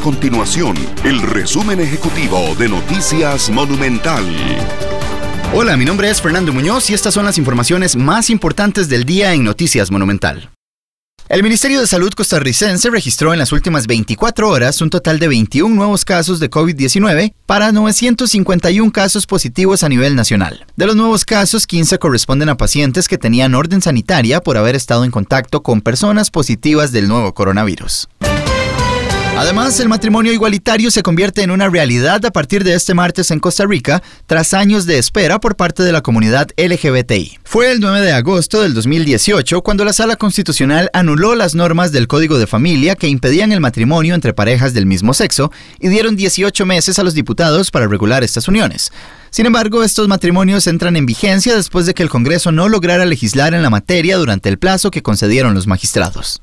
continuación el resumen ejecutivo de Noticias Monumental. Hola, mi nombre es Fernando Muñoz y estas son las informaciones más importantes del día en Noticias Monumental. El Ministerio de Salud costarricense registró en las últimas 24 horas un total de 21 nuevos casos de COVID-19 para 951 casos positivos a nivel nacional. De los nuevos casos, 15 corresponden a pacientes que tenían orden sanitaria por haber estado en contacto con personas positivas del nuevo coronavirus. Además, el matrimonio igualitario se convierte en una realidad a partir de este martes en Costa Rica, tras años de espera por parte de la comunidad LGBTI. Fue el 9 de agosto del 2018 cuando la Sala Constitucional anuló las normas del Código de Familia que impedían el matrimonio entre parejas del mismo sexo y dieron 18 meses a los diputados para regular estas uniones. Sin embargo, estos matrimonios entran en vigencia después de que el Congreso no lograra legislar en la materia durante el plazo que concedieron los magistrados.